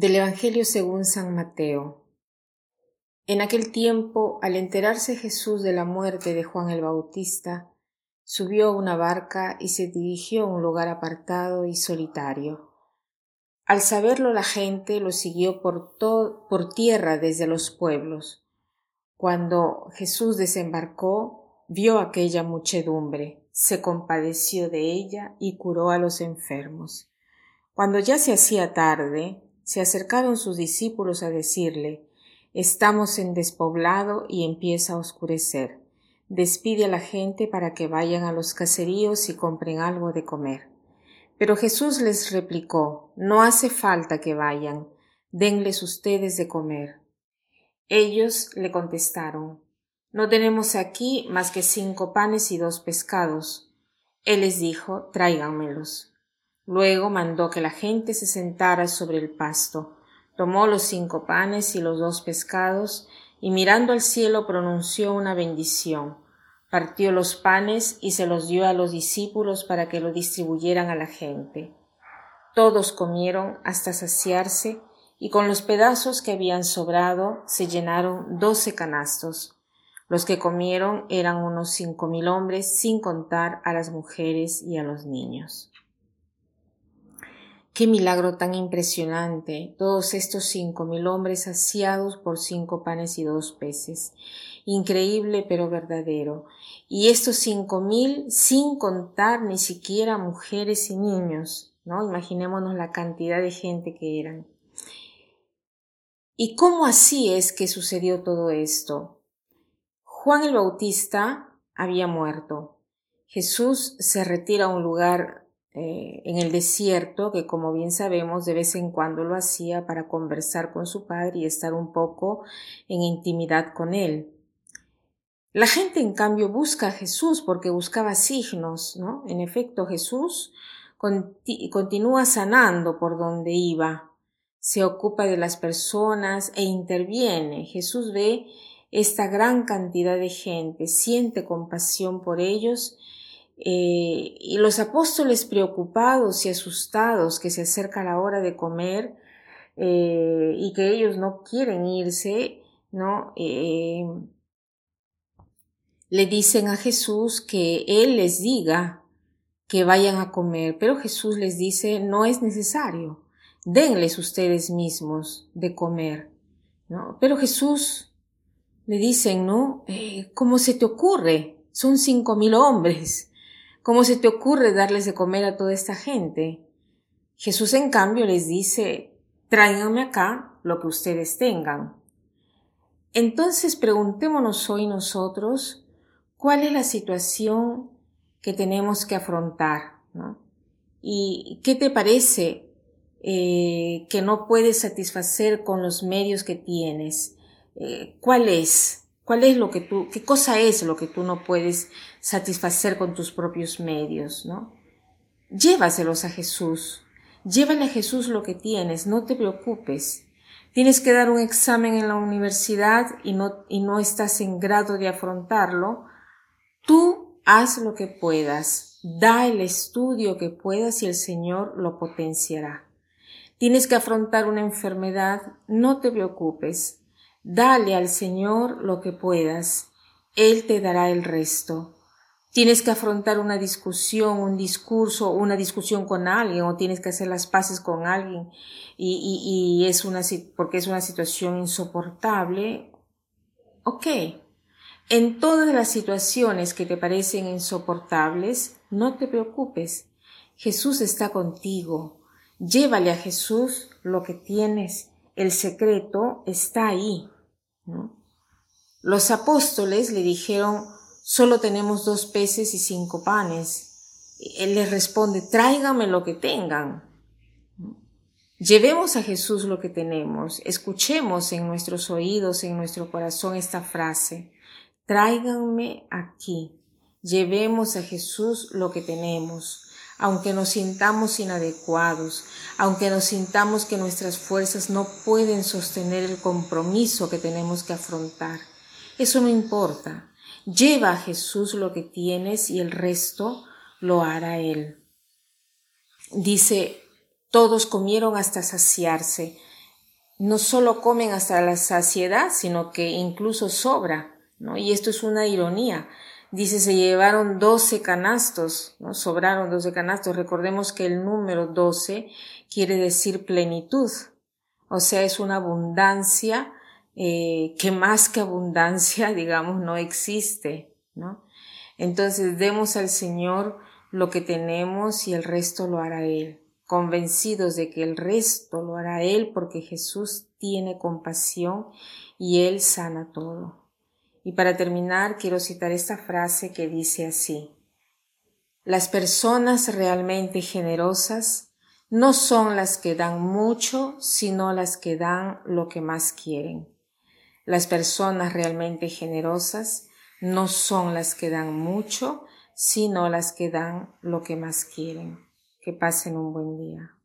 Del Evangelio según San Mateo. En aquel tiempo, al enterarse Jesús de la muerte de Juan el Bautista, subió a una barca y se dirigió a un lugar apartado y solitario. Al saberlo la gente lo siguió por, por tierra desde los pueblos. Cuando Jesús desembarcó, vio aquella muchedumbre, se compadeció de ella y curó a los enfermos. Cuando ya se hacía tarde, se acercaron sus discípulos a decirle Estamos en despoblado y empieza a oscurecer. Despide a la gente para que vayan a los caseríos y compren algo de comer. Pero Jesús les replicó No hace falta que vayan, denles ustedes de comer. Ellos le contestaron No tenemos aquí más que cinco panes y dos pescados. Él les dijo Tráiganmelos. Luego mandó que la gente se sentara sobre el pasto, tomó los cinco panes y los dos pescados, y mirando al cielo pronunció una bendición, partió los panes y se los dio a los discípulos para que lo distribuyeran a la gente. Todos comieron hasta saciarse, y con los pedazos que habían sobrado se llenaron doce canastos. Los que comieron eran unos cinco mil hombres, sin contar a las mujeres y a los niños. Qué milagro tan impresionante, todos estos cinco mil hombres saciados por cinco panes y dos peces. Increíble pero verdadero. Y estos cinco mil sin contar ni siquiera mujeres y niños, ¿no? Imaginémonos la cantidad de gente que eran. ¿Y cómo así es que sucedió todo esto? Juan el Bautista había muerto. Jesús se retira a un lugar eh, en el desierto, que como bien sabemos de vez en cuando lo hacía para conversar con su padre y estar un poco en intimidad con él. La gente, en cambio, busca a Jesús porque buscaba signos, ¿no? En efecto, Jesús continúa sanando por donde iba, se ocupa de las personas e interviene. Jesús ve esta gran cantidad de gente, siente compasión por ellos eh, y los apóstoles preocupados y asustados que se acerca la hora de comer eh, y que ellos no quieren irse, ¿no? Eh, le dicen a Jesús que Él les diga que vayan a comer, pero Jesús les dice no es necesario, denles ustedes mismos de comer, ¿no? Pero Jesús le dicen, ¿no? ¿Cómo se te ocurre? Son cinco mil hombres. ¿Cómo se te ocurre darles de comer a toda esta gente? Jesús en cambio les dice, tráiganme acá lo que ustedes tengan. Entonces preguntémonos hoy nosotros cuál es la situación que tenemos que afrontar, ¿Y qué te parece eh, que no puedes satisfacer con los medios que tienes? Eh, ¿Cuál es? ¿Cuál es lo que tú, qué cosa es lo que tú no puedes satisfacer con tus propios medios, no? Llévaselos a Jesús. Llévale a Jesús lo que tienes, no te preocupes. Tienes que dar un examen en la universidad y no, y no estás en grado de afrontarlo. Tú haz lo que puedas, da el estudio que puedas y el Señor lo potenciará. Tienes que afrontar una enfermedad, no te preocupes, Dale al Señor lo que puedas, Él te dará el resto. Tienes que afrontar una discusión, un discurso, una discusión con alguien, o tienes que hacer las paces con alguien, y, y, es una, porque es una situación insoportable. Ok. En todas las situaciones que te parecen insoportables, no te preocupes. Jesús está contigo. Llévale a Jesús lo que tienes el secreto está ahí. Los apóstoles le dijeron, solo tenemos dos peces y cinco panes. Él les responde, tráigame lo que tengan. Llevemos a Jesús lo que tenemos, escuchemos en nuestros oídos, en nuestro corazón esta frase, tráiganme aquí, llevemos a Jesús lo que tenemos aunque nos sintamos inadecuados, aunque nos sintamos que nuestras fuerzas no pueden sostener el compromiso que tenemos que afrontar. Eso no importa. Lleva a Jesús lo que tienes y el resto lo hará Él. Dice, todos comieron hasta saciarse. no solo comen hasta la saciedad, sino que incluso sobra, ¿no? Y esto es una ironía. Dice, se llevaron doce canastos, ¿no? Sobraron doce canastos. Recordemos que el número doce quiere decir plenitud. O sea, es una abundancia eh, que más que abundancia, digamos, no existe, ¿no? Entonces, demos al Señor lo que tenemos y el resto lo hará Él convencidos de que el resto lo hará Él porque Jesús tiene compasión y Él sana todo. Y para terminar, quiero citar esta frase que dice así. Las personas realmente generosas no son las que dan mucho, sino las que dan lo que más quieren. Las personas realmente generosas no son las que dan mucho, sino las que dan lo que más quieren. Que pasen un buen día.